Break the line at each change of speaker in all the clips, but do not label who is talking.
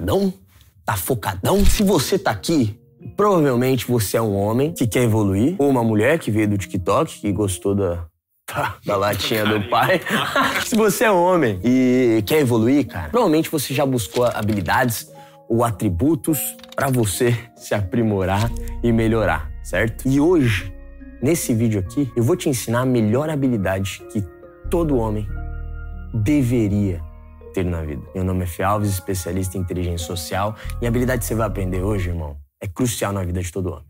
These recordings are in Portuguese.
focadão? Tá focadão? Se você tá aqui, provavelmente você é um homem que quer evoluir, ou uma mulher que veio do TikTok, que gostou da, da, da latinha do pai. Se você é homem e quer evoluir, cara, provavelmente você já buscou habilidades ou atributos para você se aprimorar e melhorar, certo? E hoje, nesse vídeo aqui, eu vou te ensinar a melhor habilidade que todo homem deveria ter na vida. Meu nome é Fê Alves, especialista em inteligência social, e a habilidade que você vai aprender hoje, irmão, é crucial na vida de todo homem.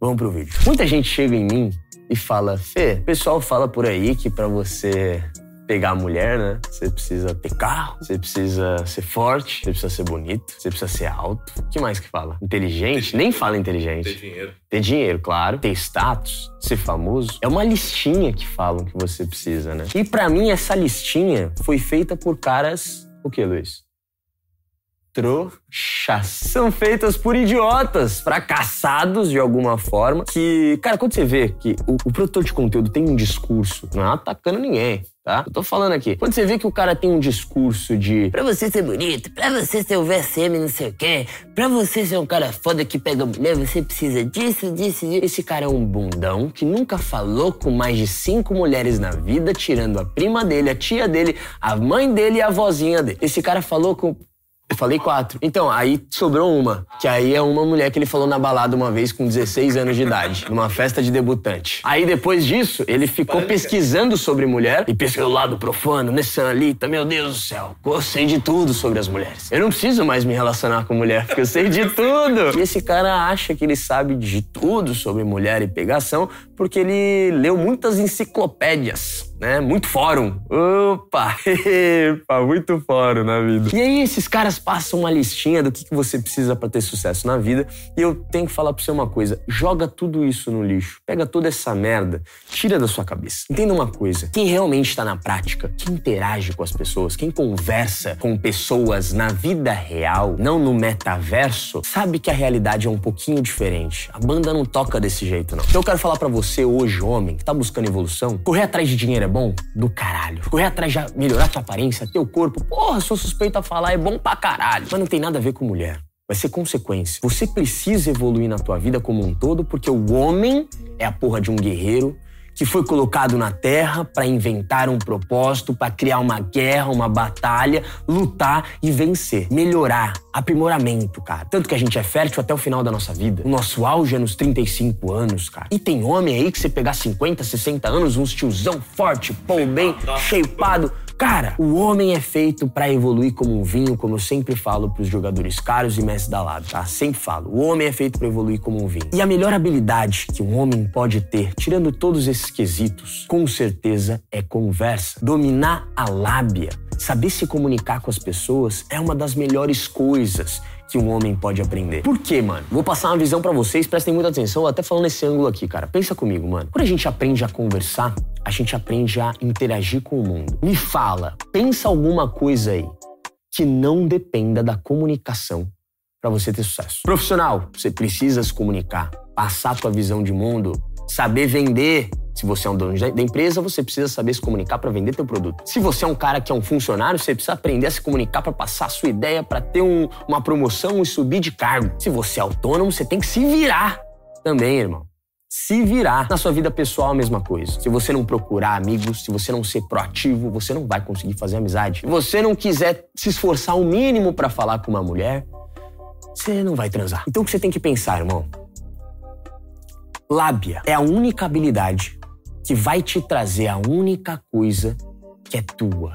Vamos pro vídeo. Muita gente chega em mim e fala: Fê, o pessoal fala por aí que para você pegar a mulher, né? Você precisa ter carro, você precisa ser forte, você precisa ser bonito, você precisa ser alto. O que mais que fala? Inteligente? Nem fala inteligente.
Ter dinheiro.
Ter dinheiro, claro. Ter status, ser famoso. É uma listinha que falam que você precisa, né? E para mim, essa listinha foi feita por caras. O que, Luiz? Trouxas. São feitas por idiotas, fracassados de alguma forma. Que, cara, quando você vê que o, o produtor de conteúdo tem um discurso, não é atacando ninguém, tá? Eu tô falando aqui. Quando você vê que o cara tem um discurso de pra você ser bonito, pra você ser o VSM, não sei o quê, pra você ser um cara foda que pega mulher, você precisa disso, disso, disso. Esse cara é um bundão que nunca falou com mais de cinco mulheres na vida, tirando a prima dele, a tia dele, a mãe dele e a vozinha dele. Esse cara falou com eu falei quatro. Então, aí sobrou uma. Que aí é uma mulher que ele falou na balada uma vez com 16 anos de idade, numa festa de debutante. Aí depois disso, ele ficou pesquisando sobre mulher e pesquisou o lado profano, Nessanalita, meu Deus do céu. Eu sei de tudo sobre as mulheres. Eu não preciso mais me relacionar com mulher, porque eu sei de tudo. E esse cara acha que ele sabe de tudo sobre mulher e pegação porque ele leu muitas enciclopédias né? Muito fórum. Opa! Epa, muito fórum na vida. E aí esses caras passam uma listinha do que, você precisa para ter sucesso na vida e eu tenho que falar para você uma coisa, joga tudo isso no lixo. Pega toda essa merda, tira da sua cabeça. Entenda uma coisa, quem realmente está na prática, quem interage com as pessoas, quem conversa com pessoas na vida real, não no metaverso, sabe que a realidade é um pouquinho diferente. A banda não toca desse jeito não. Então eu quero falar para você hoje, homem, que tá buscando evolução, correr atrás de dinheiro é bom? Do caralho. Correr atrás de melhorar tua aparência, teu corpo, porra, sou suspeito a falar, é bom pra caralho. Mas não tem nada a ver com mulher. Vai ser consequência. Você precisa evoluir na tua vida como um todo, porque o homem é a porra de um guerreiro que foi colocado na Terra para inventar um propósito, para criar uma guerra, uma batalha, lutar e vencer, melhorar, aprimoramento, cara. Tanto que a gente é fértil até o final da nossa vida. O nosso auge é nos 35 anos, cara. E tem homem aí que você pegar 50, 60 anos, uns tiozão forte, pô, bem, shapeado Cara, o homem é feito para evoluir como um vinho, como eu sempre falo pros jogadores caros e mestres da lábia, tá? Sempre falo. O homem é feito para evoluir como um vinho. E a melhor habilidade que um homem pode ter, tirando todos esses quesitos, com certeza é conversa. Dominar a lábia, saber se comunicar com as pessoas é uma das melhores coisas que um homem pode aprender. Por quê, mano? Vou passar uma visão para vocês, prestem muita atenção, até falando nesse ângulo aqui, cara. Pensa comigo, mano. Quando a gente aprende a conversar, a gente aprende a interagir com o mundo. Me fala, pensa alguma coisa aí que não dependa da comunicação para você ter sucesso. Profissional, você precisa se comunicar, passar a tua visão de mundo, saber vender. Se você é um dono da empresa, você precisa saber se comunicar para vender teu produto. Se você é um cara que é um funcionário, você precisa aprender a se comunicar para passar a sua ideia, para ter um, uma promoção e subir de cargo. Se você é autônomo, você tem que se virar também, irmão. Se virar. Na sua vida pessoal, a mesma coisa. Se você não procurar amigos, se você não ser proativo, você não vai conseguir fazer amizade. Se você não quiser se esforçar o mínimo para falar com uma mulher, você não vai transar. Então o que você tem que pensar, irmão? Lábia é a única habilidade que vai te trazer a única coisa que é tua: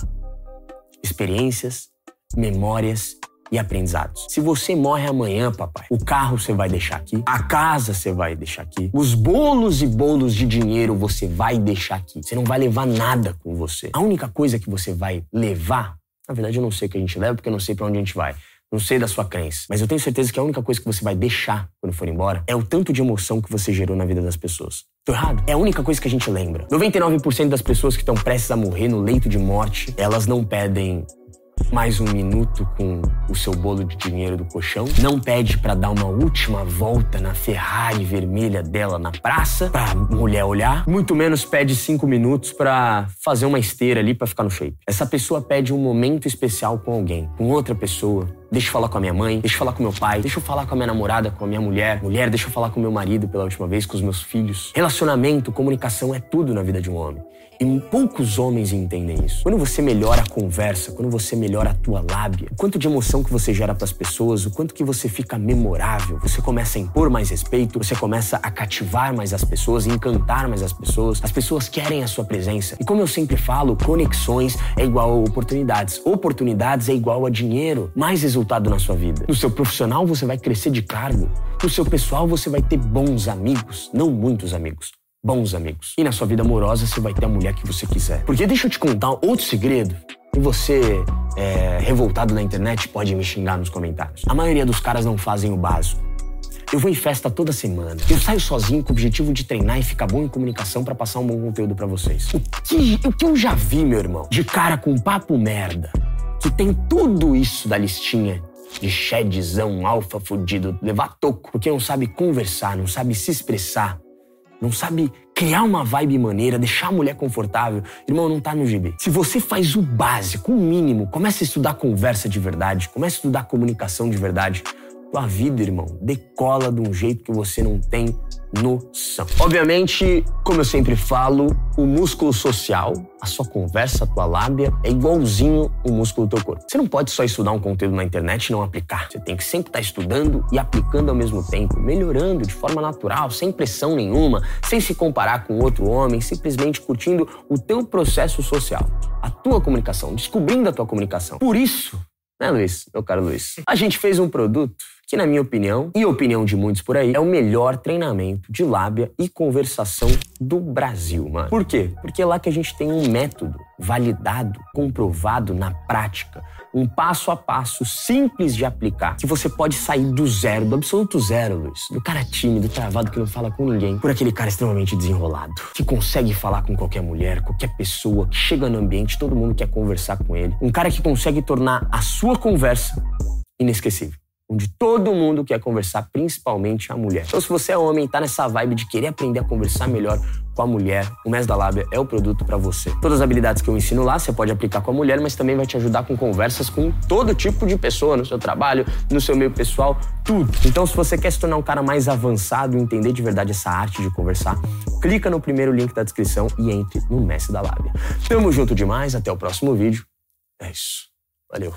experiências, memórias e aprendizados. Se você morre amanhã, papai, o carro você vai deixar aqui, a casa você vai deixar aqui, os bolos e bolos de dinheiro você vai deixar aqui. Você não vai levar nada com você. A única coisa que você vai levar, na verdade eu não sei o que a gente leva porque eu não sei para onde a gente vai. Não sei da sua crença, mas eu tenho certeza que a única coisa que você vai deixar quando for embora é o tanto de emoção que você gerou na vida das pessoas. Tô errado? É a única coisa que a gente lembra. 99% das pessoas que estão prestes a morrer no leito de morte, elas não pedem mais um minuto com o seu bolo de dinheiro do colchão. Não pede para dar uma última volta na Ferrari vermelha dela na praça pra mulher olhar. Muito menos pede cinco minutos para fazer uma esteira ali para ficar no shape. Essa pessoa pede um momento especial com alguém, com outra pessoa, deixa eu falar com a minha mãe, deixa eu falar com meu pai, deixa eu falar com a minha namorada, com a minha mulher, mulher, deixa eu falar com meu marido pela última vez, com os meus filhos. Relacionamento, comunicação é tudo na vida de um homem. E poucos homens entendem isso. Quando você melhora a conversa, quando você melhora a tua lábia, o quanto de emoção que você gera para as pessoas, o quanto que você fica memorável, você começa a impor mais respeito, você começa a cativar mais as pessoas, encantar mais as pessoas. As pessoas querem a sua presença. E como eu sempre falo, conexões é igual a oportunidades. Oportunidades é igual a dinheiro. Mais resultado na sua vida. No seu profissional você vai crescer de cargo. No seu pessoal você vai ter bons amigos, não muitos amigos bons amigos. E na sua vida amorosa você vai ter a mulher que você quiser. Porque deixa eu te contar outro segredo. E você, é, revoltado na internet, pode me xingar nos comentários. A maioria dos caras não fazem o básico. Eu vou em festa toda semana. Eu saio sozinho com o objetivo de treinar e ficar bom em comunicação para passar um bom conteúdo para vocês. O que, o que eu já vi, meu irmão, de cara com papo merda, que tem tudo isso da listinha de shedzão, alfa fudido, levar toco, porque não sabe conversar, não sabe se expressar, não sabe criar uma vibe maneira, deixar a mulher confortável, irmão, não tá no gibi. Se você faz o básico, o mínimo, começa a estudar conversa de verdade, começa a estudar comunicação de verdade, tua vida, irmão, decola de um jeito que você não tem noção. Obviamente, como eu sempre falo, o músculo social, a sua conversa, a tua lábia, é igualzinho o músculo do teu corpo. Você não pode só estudar um conteúdo na internet e não aplicar. Você tem que sempre estar estudando e aplicando ao mesmo tempo, melhorando de forma natural, sem pressão nenhuma, sem se comparar com outro homem, simplesmente curtindo o teu processo social, a tua comunicação, descobrindo a tua comunicação. Por isso, né, Luiz? Meu caro Luiz. A gente fez um produto que, na minha opinião, e opinião de muitos por aí, é o melhor treinamento de lábia e conversação do Brasil, mano. Por quê? Porque é lá que a gente tem um método validado, comprovado na prática, um passo a passo simples de aplicar, que você pode sair do zero, do absoluto zero, Luiz. Do cara tímido, travado, que não fala com ninguém, por aquele cara extremamente desenrolado, que consegue falar com qualquer mulher, qualquer pessoa, que chega no ambiente, todo mundo quer conversar com ele. Um cara que consegue tornar a sua conversa inesquecível onde todo mundo quer conversar, principalmente a mulher. Então, se você é homem e tá nessa vibe de querer aprender a conversar melhor com a mulher, o Mês da Lábia é o produto para você. Todas as habilidades que eu ensino lá, você pode aplicar com a mulher, mas também vai te ajudar com conversas com todo tipo de pessoa, no seu trabalho, no seu meio pessoal, tudo. Então, se você quer se tornar um cara mais avançado e entender de verdade essa arte de conversar, clica no primeiro link da descrição e entre no Mestre da Lábia. Tamo junto demais, até o próximo vídeo. É isso. Valeu.